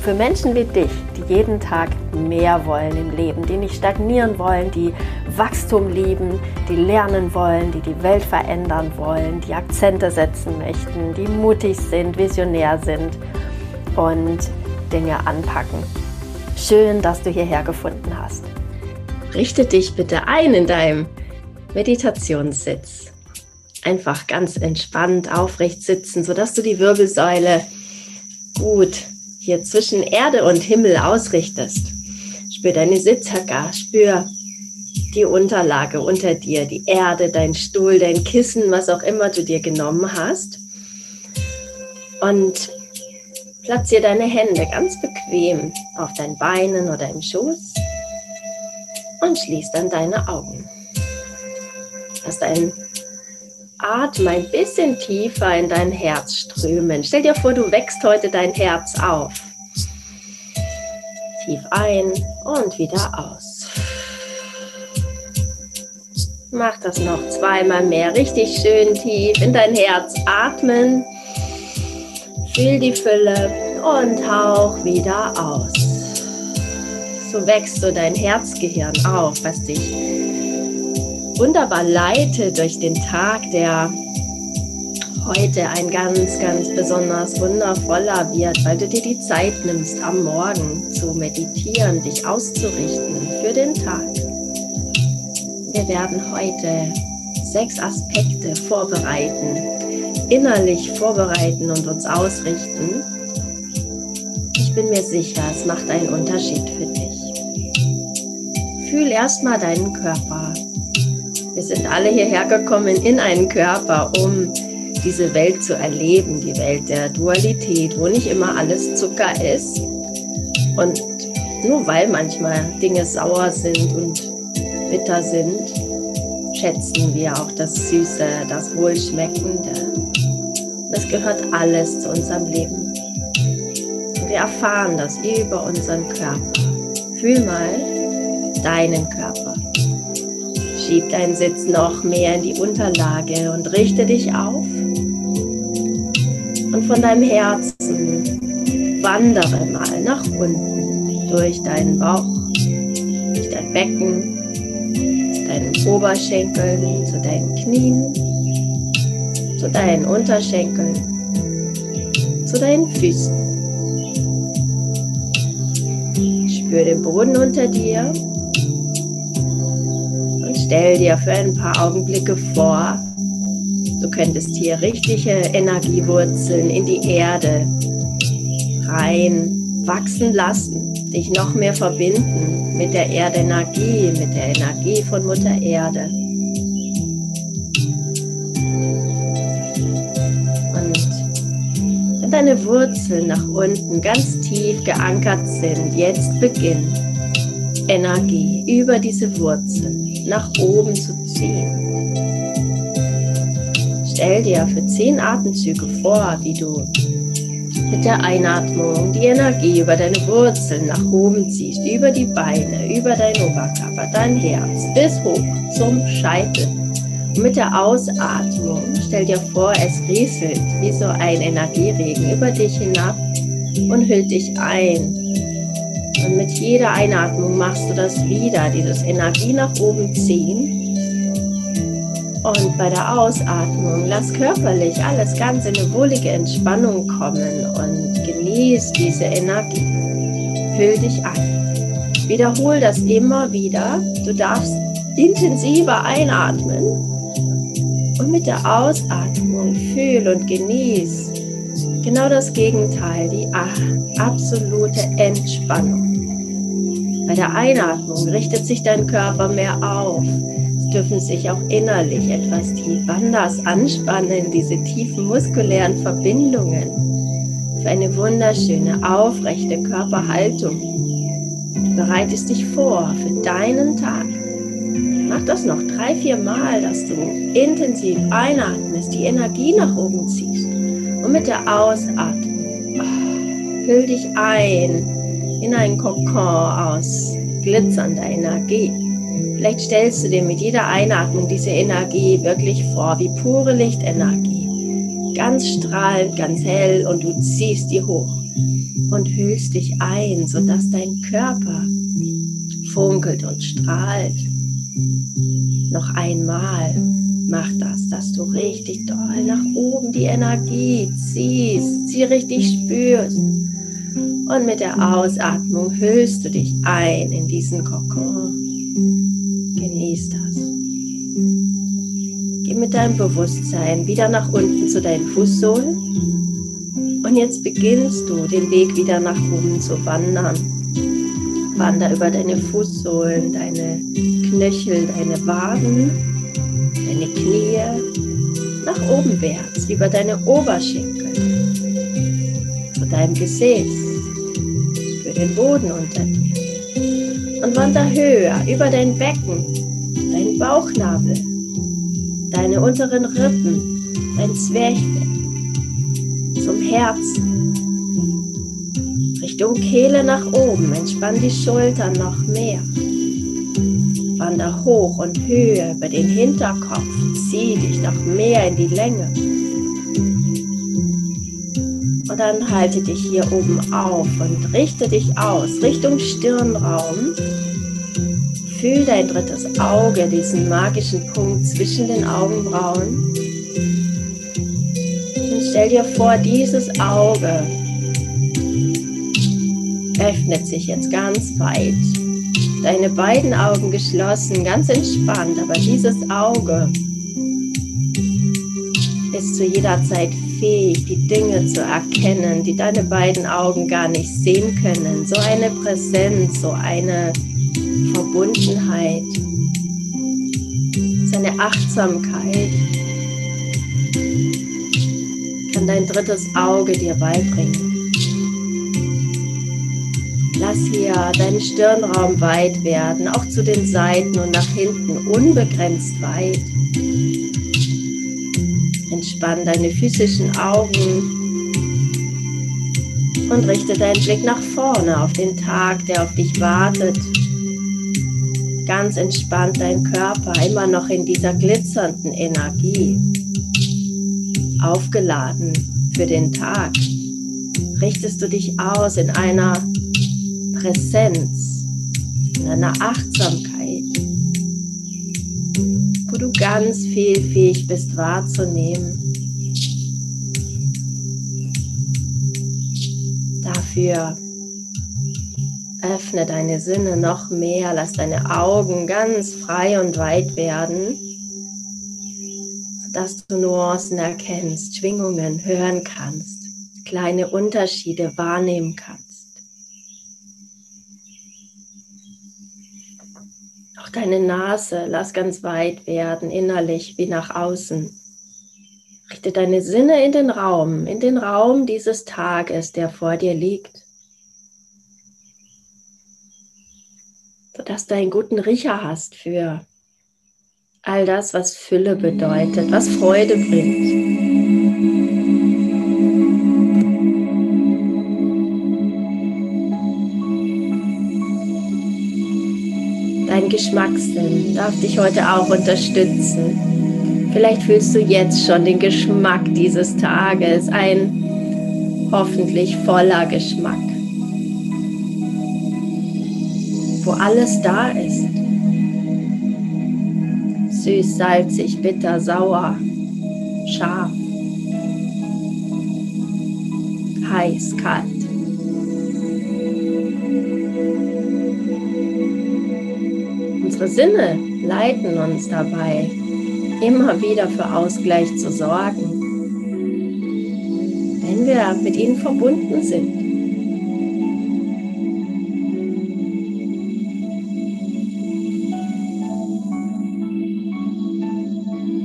für Menschen wie dich, die jeden Tag mehr wollen im Leben, die nicht stagnieren wollen, die Wachstum lieben, die lernen wollen, die die Welt verändern wollen, die Akzente setzen möchten, die mutig sind, visionär sind und Dinge anpacken. Schön, dass du hierher gefunden hast. Richte dich bitte ein in deinem Meditationssitz. Einfach ganz entspannt aufrecht sitzen, sodass du die Wirbelsäule gut hier zwischen Erde und Himmel ausrichtest. Spür deine Sitzhöcker, spür die Unterlage unter dir, die Erde, dein Stuhl, dein Kissen, was auch immer du dir genommen hast. Und platziere deine Hände ganz bequem auf deinen Beinen oder im Schoß und schließ dann deine Augen. Lass deinen Atem ein bisschen tiefer in dein Herz strömen. Stell dir vor, du wächst heute dein Herz auf. Tief ein und wieder aus. Mach das noch zweimal mehr. Richtig schön tief in dein Herz atmen. Fühl die Fülle und hauch wieder aus. So wächst du dein Herzgehirn auf, was dich wunderbar leitet durch den Tag, der heute ein ganz, ganz besonders wundervoller wird, weil du dir die Zeit nimmst, am Morgen zu meditieren, dich auszurichten für den Tag. Wir werden heute sechs Aspekte vorbereiten, innerlich vorbereiten und uns ausrichten. Ich bin mir sicher, es macht einen Unterschied für dich. Fühl erstmal deinen Körper. Wir sind alle hierher gekommen in einen Körper, um diese Welt zu erleben, die Welt der Dualität, wo nicht immer alles Zucker ist. Und nur weil manchmal Dinge sauer sind und bitter sind, schätzen wir auch das Süße, das Wohlschmeckende. Das gehört alles zu unserem Leben. wir erfahren das über unseren Körper. Fühl mal deinen Körper. Schieb deinen Sitz noch mehr in die Unterlage und richte dich auf. Und von deinem Herzen wandere mal nach unten durch deinen Bauch, durch dein Becken, deinen Oberschenkeln, zu deinen Knien, zu deinen Unterschenkeln, zu deinen Füßen. Spür den Boden unter dir stell dir für ein paar Augenblicke vor, du könntest hier richtige Energiewurzeln in die Erde rein wachsen lassen, dich noch mehr verbinden mit der Erdenergie, mit der Energie von Mutter Erde. Und wenn deine Wurzeln nach unten ganz tief geankert sind, jetzt beginnt Energie über diese Wurzeln nach oben zu ziehen. Stell dir für zehn Atemzüge vor, wie du mit der Einatmung die Energie über deine Wurzeln nach oben ziehst, über die Beine, über deinen Oberkörper, dein Herz bis hoch zum Scheitel. Und mit der Ausatmung stell dir vor, es rieselt wie so ein Energieregen über dich hinab und hüllt dich ein mit jeder Einatmung machst du das wieder, dieses Energie nach oben ziehen. Und bei der Ausatmung lass körperlich alles ganz in eine wohlige Entspannung kommen und genieß diese Energie. Füll dich ein. Wiederhol das immer wieder. Du darfst intensiver einatmen und mit der Ausatmung fühl und genieß genau das Gegenteil, die absolute Entspannung. Bei der Einatmung richtet sich dein Körper mehr auf. Es dürfen sich auch innerlich etwas tief anders anspannen, diese tiefen muskulären Verbindungen. Für eine wunderschöne, aufrechte Körperhaltung. Bereitest dich vor für deinen Tag. Mach das noch drei, vier Mal, dass du intensiv einatmest, die Energie nach oben ziehst. Und mit der Ausatmung oh, hüll dich ein in einen Kokon aus glitzernder Energie. Vielleicht stellst du dir mit jeder Einatmung diese Energie wirklich vor, wie pure Lichtenergie. Ganz strahlend, ganz hell und du ziehst die hoch und hüllst dich ein, sodass dein Körper funkelt und strahlt. Noch einmal mach das, dass du richtig doll nach oben die Energie ziehst, sie richtig spürst. Und mit der Ausatmung hüllst du dich ein in diesen Kokon. Genieß das. Geh mit deinem Bewusstsein wieder nach unten zu deinen Fußsohlen. Und jetzt beginnst du den Weg wieder nach oben zu wandern. Wander über deine Fußsohlen, deine Knöchel, deine Waden, deine Knie, nach oben wärts, über deine Oberschenkel, deinem Gesäß, für den Boden unter dir. Und wander höher, über dein Becken, deinen Bauchnabel, deine unteren Rippen, dein Zwerchfell, zum Herzen Richtung Kehle nach oben. Entspann die Schultern noch mehr. Wander hoch und höher über den Hinterkopf. Zieh dich noch mehr in die Länge. Dann halte dich hier oben auf und richte dich aus Richtung Stirnraum. Fühl dein drittes Auge, diesen magischen Punkt zwischen den Augenbrauen. Und stell dir vor, dieses Auge öffnet sich jetzt ganz weit. Deine beiden Augen geschlossen, ganz entspannt, aber dieses Auge zu jeder fähig, die Dinge zu erkennen, die deine beiden Augen gar nicht sehen können. So eine Präsenz, so eine Verbundenheit, so eine Achtsamkeit kann dein drittes Auge dir beibringen. Lass hier deinen Stirnraum weit werden, auch zu den Seiten und nach hinten unbegrenzt weit. Entspann deine physischen Augen und richte deinen Blick nach vorne auf den Tag, der auf dich wartet. Ganz entspannt dein Körper, immer noch in dieser glitzernden Energie. Aufgeladen für den Tag. Richtest du dich aus in einer Präsenz, in einer Achtsamkeit, du ganz viel fähig bist wahrzunehmen. Dafür öffne deine Sinne noch mehr, lass deine Augen ganz frei und weit werden, sodass du Nuancen erkennst, Schwingungen hören kannst, kleine Unterschiede wahrnehmen kannst. Auch deine Nase lass ganz weit werden, innerlich wie nach außen. Richte deine Sinne in den Raum, in den Raum dieses Tages, der vor dir liegt. Sodass du einen guten Riecher hast für all das, was Fülle bedeutet, was Freude bringt. Geschmackssinn darf dich heute auch unterstützen. Vielleicht fühlst du jetzt schon den Geschmack dieses Tages, ein hoffentlich voller Geschmack, wo alles da ist. Süß, salzig, bitter, sauer, scharf, heiß, kalt. Unsere Sinne leiten uns dabei, immer wieder für Ausgleich zu sorgen, wenn wir mit ihnen verbunden sind.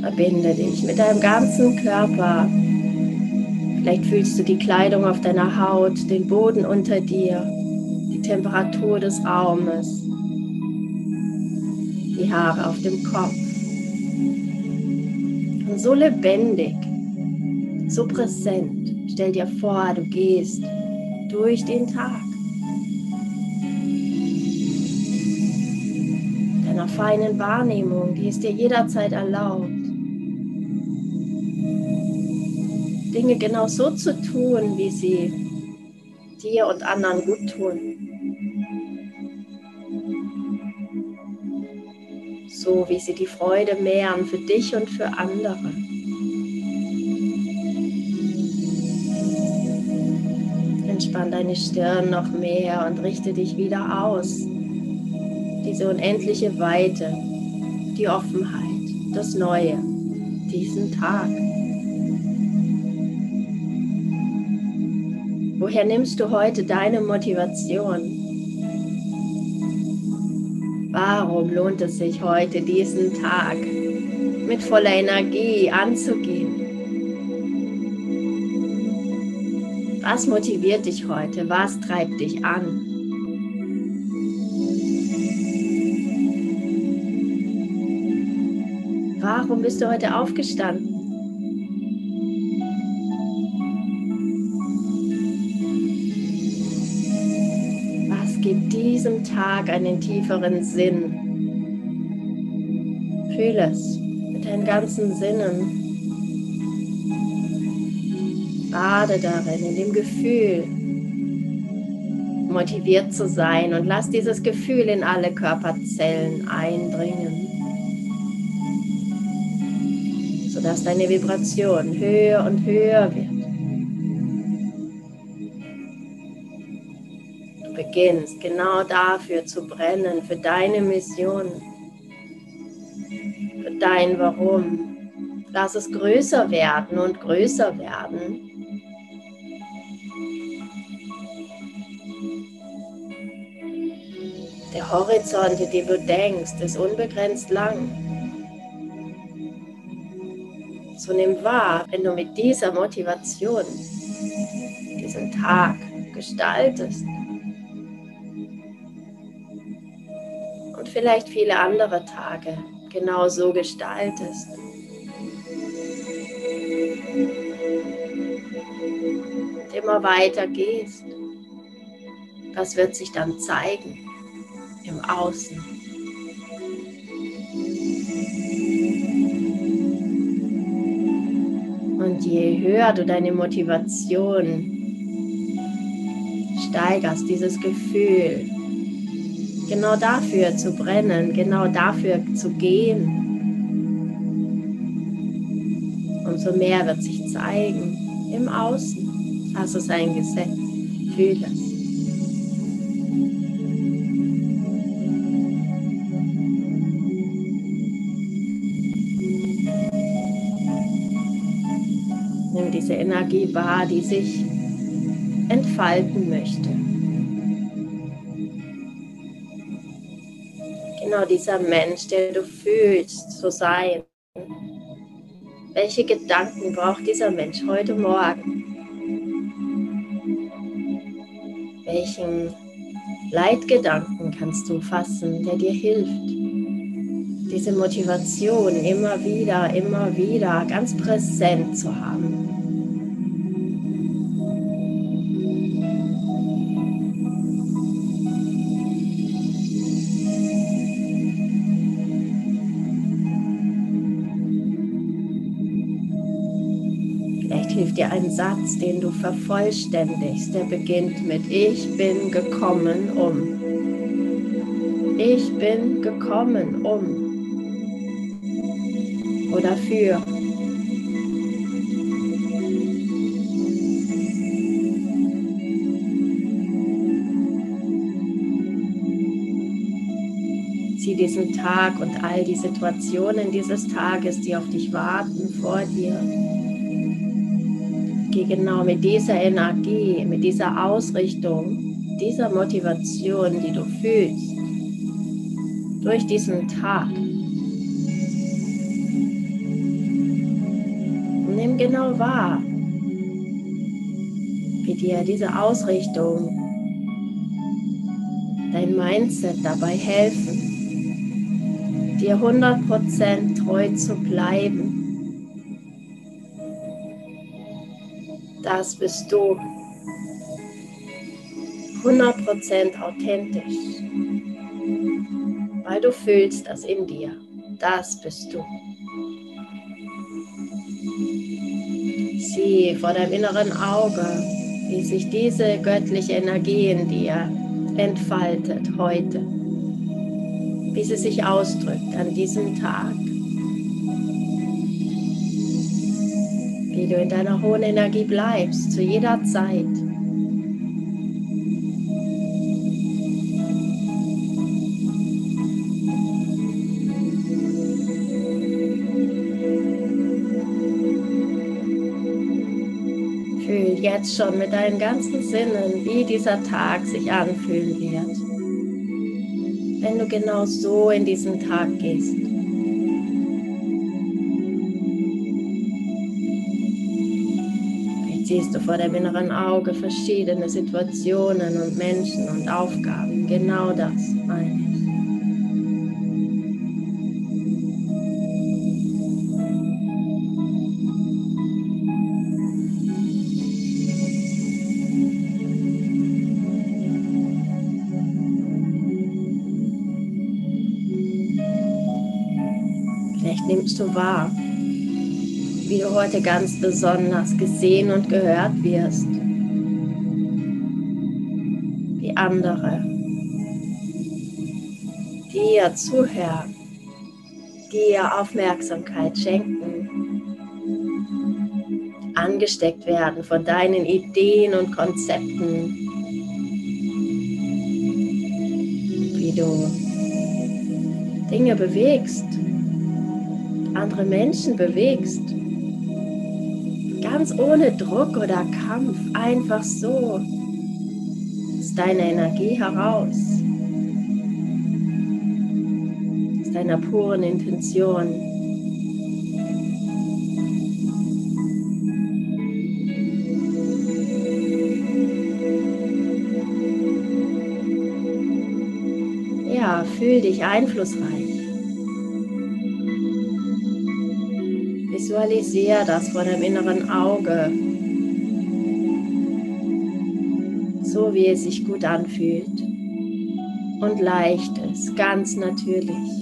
Verbinde dich mit deinem ganzen Körper. Vielleicht fühlst du die Kleidung auf deiner Haut, den Boden unter dir, die Temperatur des Raumes die Haare auf dem Kopf. Und so lebendig, so präsent. Stell dir vor, du gehst durch den Tag. Deiner feinen Wahrnehmung, die ist dir jederzeit erlaubt. Dinge genau so zu tun, wie sie dir und anderen gut tun. So wie sie die Freude mehren für dich und für andere. Entspann deine Stirn noch mehr und richte dich wieder aus. Diese unendliche Weite, die Offenheit, das Neue, diesen Tag. Woher nimmst du heute deine Motivation? Warum lohnt es sich heute, diesen Tag mit voller Energie anzugehen? Was motiviert dich heute? Was treibt dich an? Warum bist du heute aufgestanden? Diesem Tag einen tieferen Sinn. Fühl es mit deinen ganzen Sinnen. Bade darin, in dem Gefühl, motiviert zu sein und lass dieses Gefühl in alle Körperzellen eindringen, sodass deine Vibration höher und höher wird. Beginnst genau dafür zu brennen, für deine Mission, für dein Warum. Lass es größer werden und größer werden. Der Horizont, in dem du denkst, ist unbegrenzt lang. So nimm wahr, wenn du mit dieser Motivation diesen Tag gestaltest. Vielleicht viele andere Tage genau so gestaltest. Und immer weiter gehst. Das wird sich dann zeigen im Außen. Und je höher du deine Motivation steigerst, dieses Gefühl, genau dafür zu brennen, genau dafür zu gehen. Umso mehr wird sich zeigen im Außen. Das ist ein Gesetz. Fühl es. Nimm diese Energie wahr, die sich entfalten möchte. Genau dieser Mensch, der du fühlst zu sein. Welche Gedanken braucht dieser Mensch heute Morgen? Welchen Leitgedanken kannst du fassen, der dir hilft? Diese Motivation immer wieder, immer wieder ganz präsent zu haben. Hilft dir ein Satz, den du vervollständigst. Der beginnt mit Ich bin gekommen um. Ich bin gekommen um. Oder für. Sieh diesen Tag und all die Situationen dieses Tages, die auf dich warten, vor dir. Geh genau mit dieser Energie, mit dieser Ausrichtung, dieser Motivation, die du fühlst, durch diesen Tag. Und nimm genau wahr, wie dir diese Ausrichtung, dein Mindset dabei helfen, dir 100% treu zu bleiben. Das bist du. 100% authentisch. Weil du fühlst das in dir. Das bist du. Sieh vor deinem inneren Auge, wie sich diese göttliche Energie in dir entfaltet heute wie sie sich ausdrückt an diesem Tag. Wie du in deiner hohen Energie bleibst zu jeder Zeit. Fühl jetzt schon mit deinen ganzen Sinnen, wie dieser Tag sich anfühlen wird wenn du genau so in diesen Tag gehst. Siehst du vor deinem inneren Auge verschiedene Situationen und Menschen und Aufgaben. Genau das meine ich. nimmst du wahr, wie du heute ganz besonders gesehen und gehört wirst, wie andere. Dir zuhören, dir Aufmerksamkeit schenken, angesteckt werden von deinen Ideen und Konzepten, wie du Dinge bewegst. Andere Menschen bewegst. Ganz ohne Druck oder Kampf, einfach so aus deiner Energie heraus, aus deiner puren Intention. Ja, fühl dich einflussreich. Visualisiere das vor deinem inneren Auge, so wie es sich gut anfühlt und leicht ist, ganz natürlich.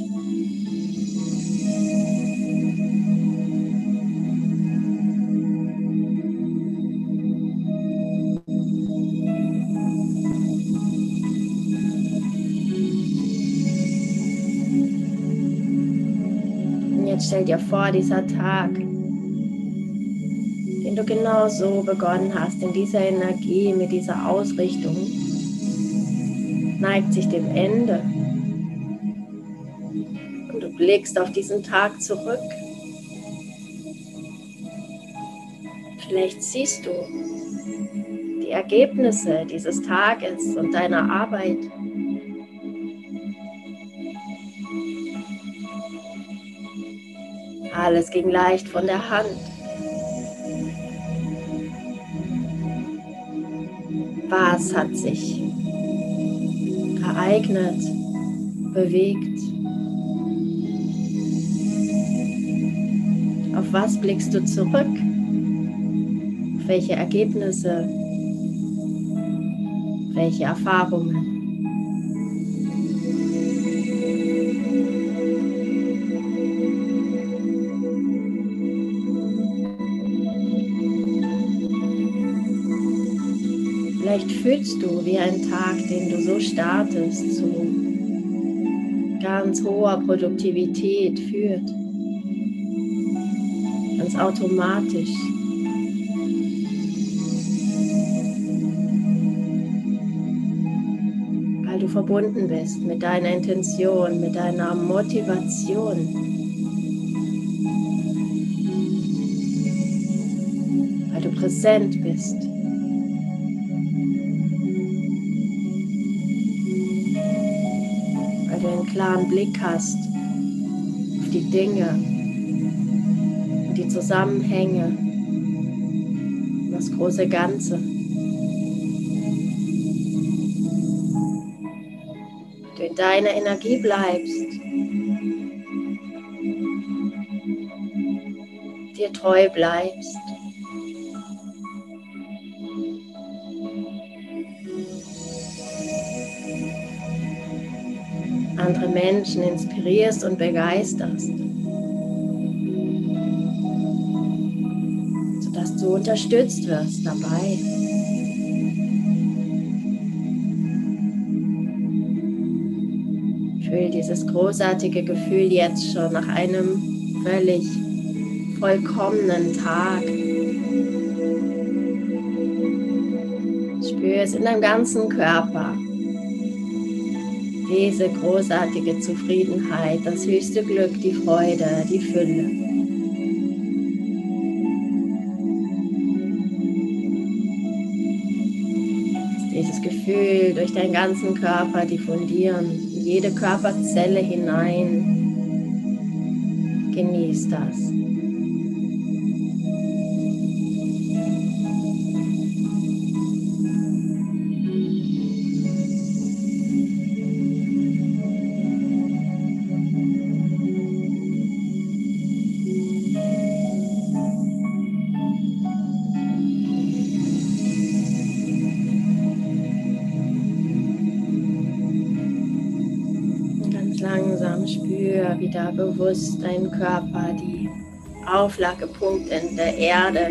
Stell dir vor, dieser Tag, den du genau so begonnen hast, in dieser Energie, mit dieser Ausrichtung, neigt sich dem Ende. Und du blickst auf diesen Tag zurück. Vielleicht siehst du die Ergebnisse dieses Tages und deiner Arbeit. Alles ging leicht von der Hand. Was hat sich ereignet, bewegt? Auf was blickst du zurück? Auf welche Ergebnisse? Welche Erfahrungen? Vielleicht fühlst du wie ein Tag, den du so startest, zu ganz hoher Produktivität führt. Ganz automatisch. Weil du verbunden bist mit deiner Intention, mit deiner Motivation. Weil du präsent bist. klaren Blick hast auf die Dinge und die Zusammenhänge und das große Ganze. Du in deiner Energie bleibst, dir treu bleibst. Andere Menschen inspirierst und begeisterst. Sodass du unterstützt wirst dabei. Fühl dieses großartige Gefühl jetzt schon nach einem völlig vollkommenen Tag. Spür es in deinem ganzen Körper. Diese großartige Zufriedenheit, das höchste Glück, die Freude, die Fülle. Dieses Gefühl durch deinen ganzen Körper diffundieren, in jede Körperzelle hinein. Genieß das. Bewusst deinen Körper, die Auflagepunkte in der Erde.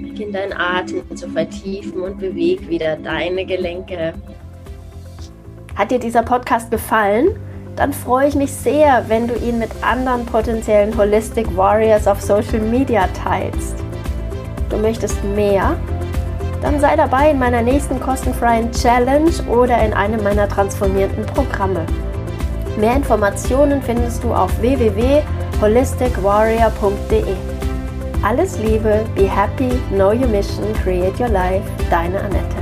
Beginn deinen Atem zu vertiefen und beweg wieder deine Gelenke. Hat dir dieser Podcast gefallen? Dann freue ich mich sehr, wenn du ihn mit anderen potenziellen Holistic Warriors auf Social Media teilst. Du möchtest mehr? Dann sei dabei in meiner nächsten kostenfreien Challenge oder in einem meiner transformierten Programme. Mehr Informationen findest du auf www.holisticwarrior.de. Alles Liebe, be happy, know your mission, create your life, deine Annette.